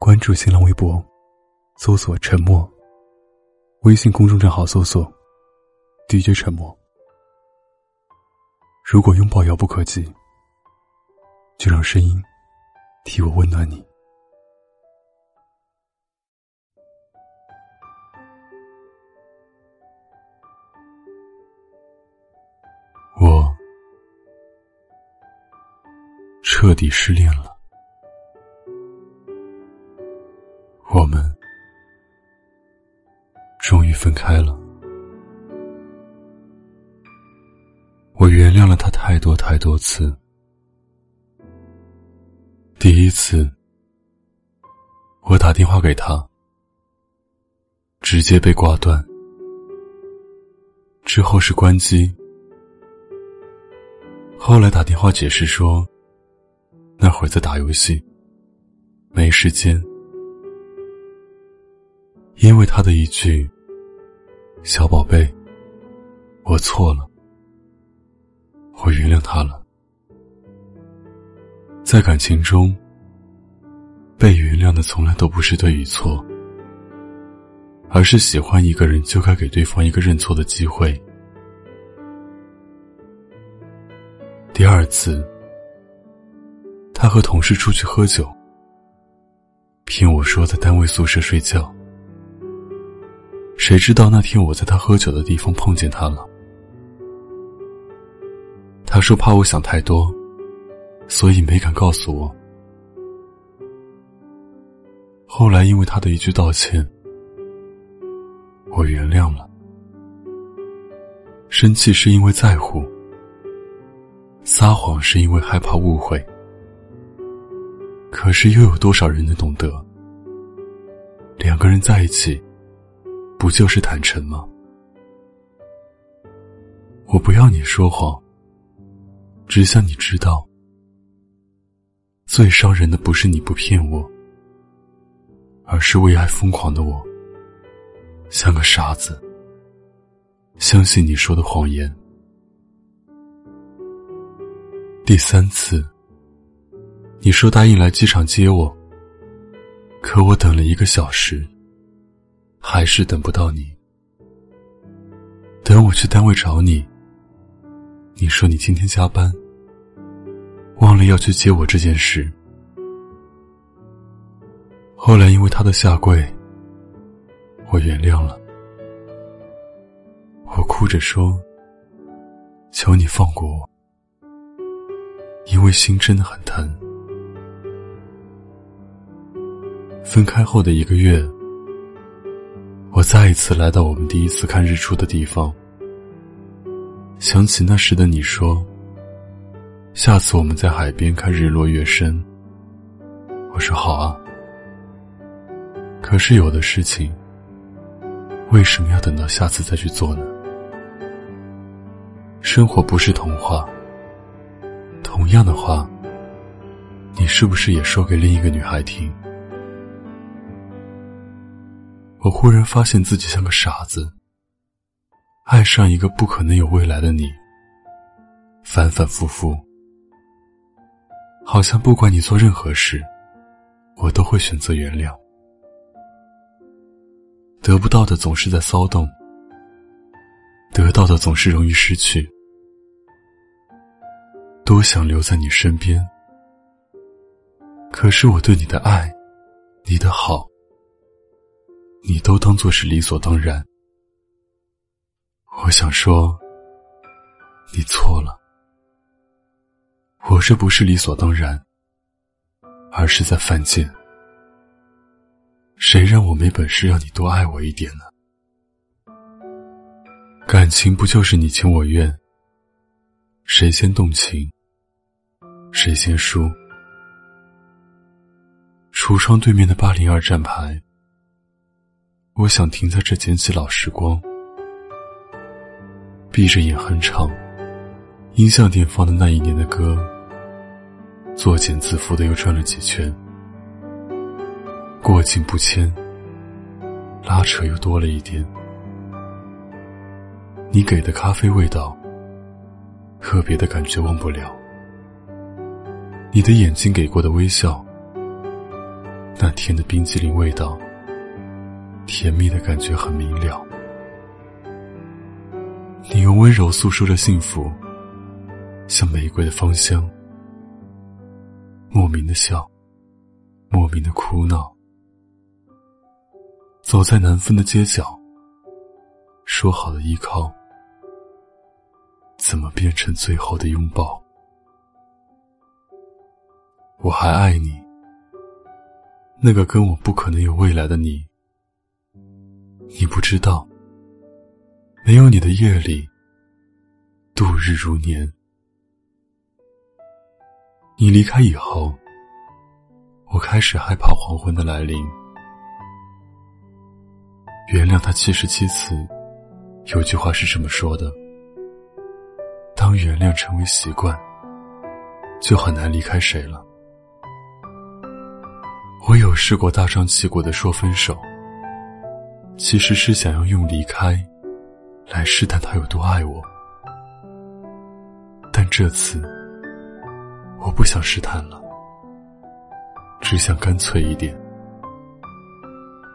关注新浪微博，搜索“沉默”。微信公众账号搜索 “DJ 沉默”。如果拥抱遥不可及，就让声音替我温暖你。我彻底失恋了。次。第一次，我打电话给他，直接被挂断。之后是关机。后来打电话解释说，那会儿在打游戏，没时间。因为他的一句“小宝贝，我错了”，我原谅他了。在感情中，被原谅的从来都不是对与错，而是喜欢一个人就该给对方一个认错的机会。第二次，他和同事出去喝酒，骗我说在单位宿舍睡觉。谁知道那天我在他喝酒的地方碰见他了。他说怕我想太多，所以没敢告诉我。后来因为他的一句道歉，我原谅了。生气是因为在乎，撒谎是因为害怕误会。可是又有多少人能懂得？两个人在一起。不就是坦诚吗？我不要你说谎，只想你知道，最伤人的不是你不骗我，而是为爱疯狂的我，像个傻子，相信你说的谎言。第三次，你说答应来机场接我，可我等了一个小时。还是等不到你。等我去单位找你，你说你今天加班，忘了要去接我这件事。后来因为他的下跪，我原谅了。我哭着说：“求你放过我，因为心真的很疼。”分开后的一个月。我再一次来到我们第一次看日出的地方，想起那时的你说：“下次我们在海边看日落月升。”我说：“好啊。”可是有的事情，为什么要等到下次再去做呢？生活不是童话。同样的话，你是不是也说给另一个女孩听？我忽然发现自己像个傻子，爱上一个不可能有未来的你，反反复复，好像不管你做任何事，我都会选择原谅。得不到的总是在骚动，得到的总是容易失去。多想留在你身边，可是我对你的爱，你的好。你都当做是理所当然。我想说，你错了。我这不是理所当然，而是在犯贱。谁让我没本事让你多爱我一点呢？感情不就是你情我愿？谁先动情，谁先输？橱窗对面的八零二站牌。我想停在这捡起老时光，闭着眼哼唱，音像店放的那一年的歌，作茧自缚的又转了几圈，过境不迁，拉扯又多了一点。你给的咖啡味道，特别的感觉忘不了。你的眼睛给过的微笑，那甜的冰激凌味道，甜蜜的感觉很明了。你用温柔诉说着幸福，像玫瑰的芳香。莫名的笑，莫名的哭闹。走在难分的街角，说好的依靠，怎么变成最后的拥抱？我还爱你，那个跟我不可能有未来的你。你不知道，没有你的夜里，度日如年。你离开以后，我开始害怕黄昏的来临。原谅他七十七次，有句话是这么说的：当原谅成为习惯，就很难离开谁了。我有试过大张旗鼓的说分手，其实是想要用离开，来试探他有多爱我。但这次。我不想试探了，只想干脆一点，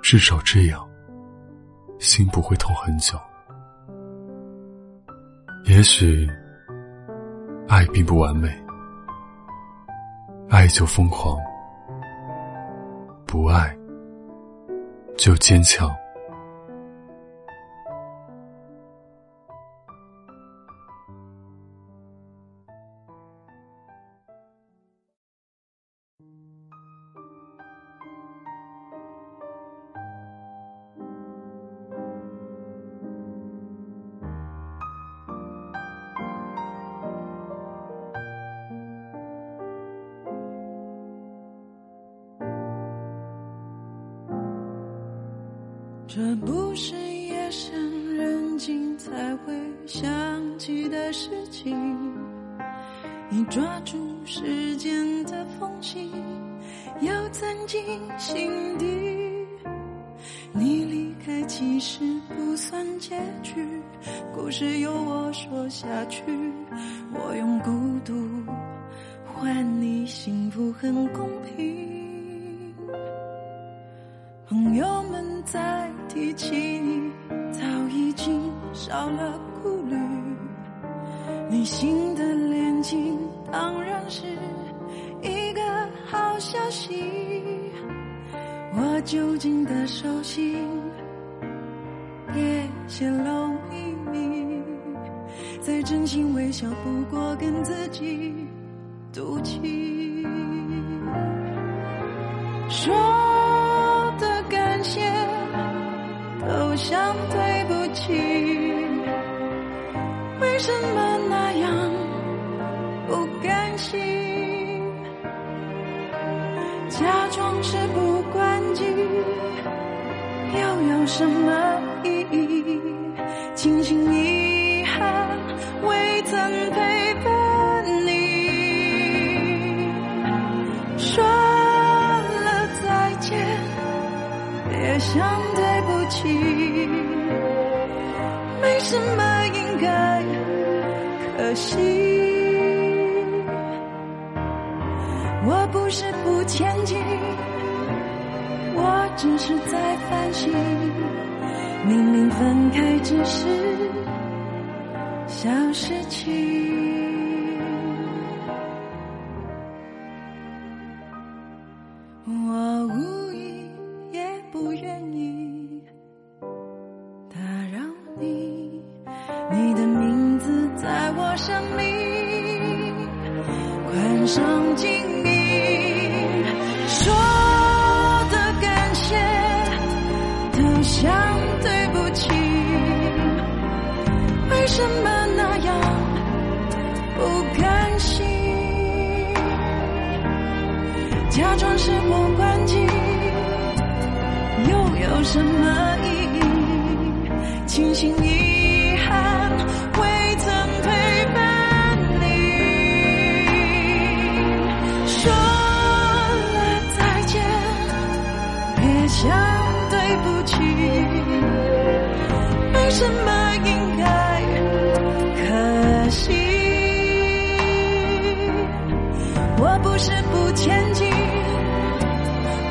至少这样，心不会痛很久。也许，爱并不完美，爱就疯狂，不爱就坚强。这不是夜深人静才会想起的事情，你抓住时间的缝隙，要钻进心底。你离开其实不算结局，故事由我说下去，我用孤独换你幸福，很公平。朋友们在提起你，早已经少了顾虑。你新的恋情当然是一个好消息。我究竟的手心，别泄露秘密。再真心微笑，不过跟自己赌气。说。我想对不起，为什么那样不甘心？假装是不关机，又有什么意义？庆幸遗憾未曾陪伴你，说了再见，别想。没什么应该可惜，我不是不前进，我只是在反省。明明分开只是小事情。什么那样不甘心？假装是不关机，又有什么意义？庆幸遗憾未曾陪伴你，说了再见，别。想对不起，没什么我不是不前进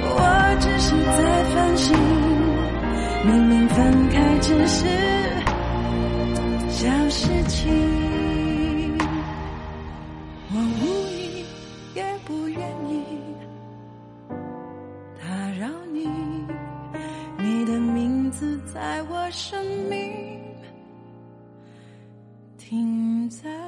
我只是在反省明明分开只是小事情我无意也不愿意打扰你你的名字在我生命停在